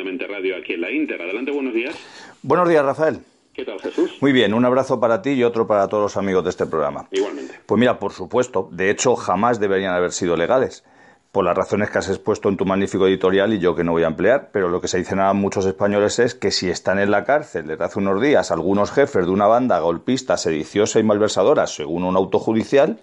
Radio aquí en la Inter. Adelante, buenos días. Buenos días, Rafael. ¿Qué tal, Jesús? Muy bien, un abrazo para ti y otro para todos los amigos de este programa. Igualmente. Pues mira, por supuesto, de hecho jamás deberían haber sido legales, por las razones que has expuesto en tu magnífico editorial y yo que no voy a emplear, pero lo que se dicen a muchos españoles es que si están en la cárcel desde hace unos días algunos jefes de una banda golpista, sediciosa y malversadora, según un auto judicial,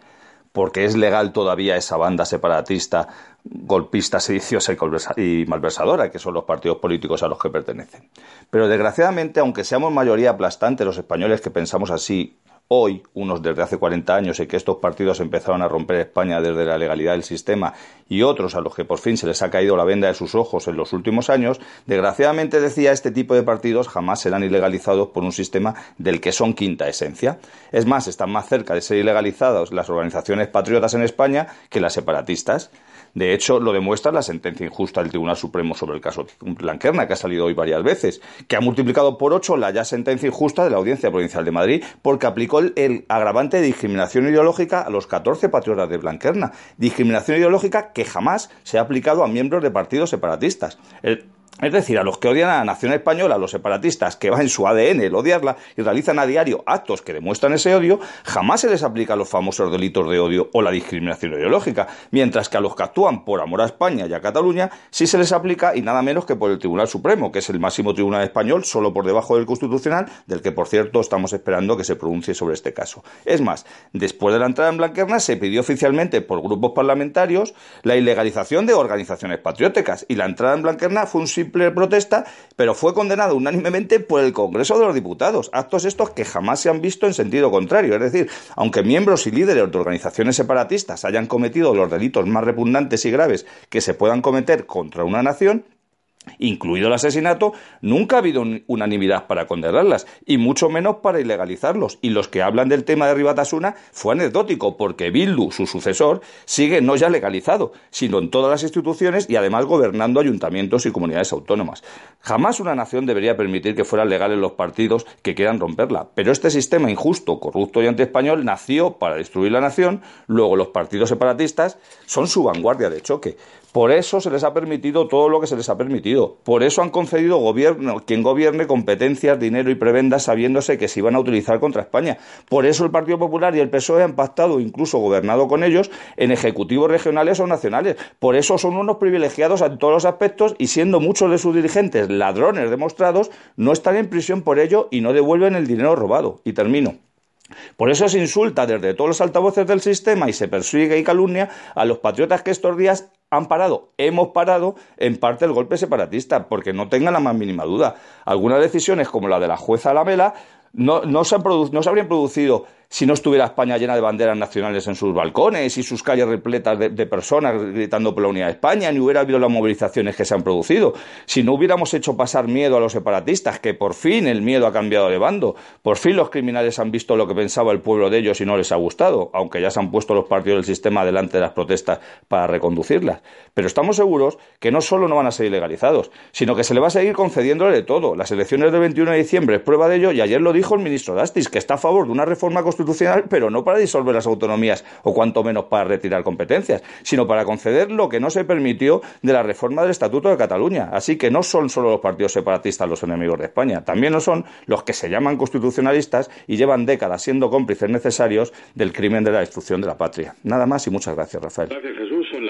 porque es legal todavía esa banda separatista, golpista, sediciosa y malversadora, que son los partidos políticos a los que pertenecen. Pero desgraciadamente, aunque seamos mayoría aplastante los españoles que pensamos así hoy, unos desde hace 40 años, y que estos partidos empezaron a romper España desde la legalidad del sistema, y otros a los que por fin se les ha caído la venda de sus ojos en los últimos años, desgraciadamente decía, este tipo de partidos jamás serán ilegalizados por un sistema del que son quinta esencia. Es más, están más cerca de ser ilegalizados las organizaciones patriotas en España que las separatistas. De hecho, lo demuestra la sentencia injusta del Tribunal Supremo sobre el caso Blanquerna, que ha salido hoy varias veces, que ha multiplicado por ocho la ya sentencia injusta de la Audiencia Provincial de Madrid, porque aplicó el, agravante de discriminación ideológica a los 14 patriotas de Blanquerna. Discriminación ideológica que jamás se ha aplicado a miembros de partidos separatistas. Es decir, a los que odian a la nación española, a los separatistas, que va en su ADN el odiarla y realizan a diario actos que demuestran ese odio, jamás se les aplica los famosos delitos de odio o la discriminación ideológica, mientras que a los que actúan por amor a España y a Cataluña sí se les aplica y nada menos que por el Tribunal Supremo, que es el máximo tribunal español, solo por debajo del Constitucional, del que por cierto estamos esperando que se pronuncie sobre este caso. Es más, después de la entrada en Blanquerna se pidió oficialmente por grupos parlamentarios la ilegalización de organizaciones patrióticas y la entrada en Blanquerna fue protesta, pero fue condenado unánimemente por el Congreso de los Diputados. Actos estos que jamás se han visto en sentido contrario. Es decir, aunque miembros y líderes de organizaciones separatistas hayan cometido los delitos más repugnantes y graves que se puedan cometer contra una nación, incluido el asesinato, nunca ha habido unanimidad para condenarlas, y mucho menos para ilegalizarlos. Y los que hablan del tema de Ribatasuna fue anecdótico, porque Bildu, su sucesor, sigue no ya legalizado, sino en todas las instituciones y además gobernando ayuntamientos y comunidades autónomas. Jamás una nación debería permitir que fueran legales los partidos que quieran romperla, pero este sistema injusto, corrupto y antiespañol nació para destruir la nación, luego los partidos separatistas son su vanguardia de choque. Por eso se les ha permitido todo lo que se les ha permitido. Por eso han concedido gobierno, quien gobierne competencias, dinero y prebendas sabiéndose que se iban a utilizar contra España. Por eso el Partido Popular y el PSOE han pactado, incluso gobernado con ellos, en ejecutivos regionales o nacionales. Por eso son unos privilegiados en todos los aspectos y siendo muchos de sus dirigentes ladrones demostrados, no están en prisión por ello y no devuelven el dinero robado. Y termino. Por eso se insulta desde todos los altavoces del sistema y se persigue y calumnia a los patriotas que estos días han parado, hemos parado en parte el golpe separatista, porque no tengan la más mínima duda. Algunas decisiones, como la de la jueza Lamela, no, no, se, no se habrían producido si no estuviera España llena de banderas nacionales en sus balcones y sus calles repletas de, personas gritando por la unidad de España, ni hubiera habido las movilizaciones que se han producido, si no hubiéramos hecho pasar miedo a los separatistas, que por fin el miedo ha cambiado de bando, por fin los criminales han visto lo que pensaba el pueblo de ellos y no les ha gustado, aunque ya se han puesto los partidos del sistema delante de las protestas para reconducirlas. Pero estamos seguros que no solo no van a ser ilegalizados, sino que se le va a seguir concediéndole de todo. Las elecciones del 21 de diciembre es prueba de ello y ayer lo dijo el ministro Dastis, que está a favor de una reforma constitucional constitucional, pero no para disolver las autonomías o cuanto menos para retirar competencias, sino para conceder lo que no se permitió de la reforma del Estatuto de Cataluña. Así que no son solo los partidos separatistas los enemigos de España, también lo son los que se llaman constitucionalistas y llevan décadas siendo cómplices necesarios del crimen de la destrucción de la patria. Nada más y muchas gracias, Rafael. Gracias, Jesús.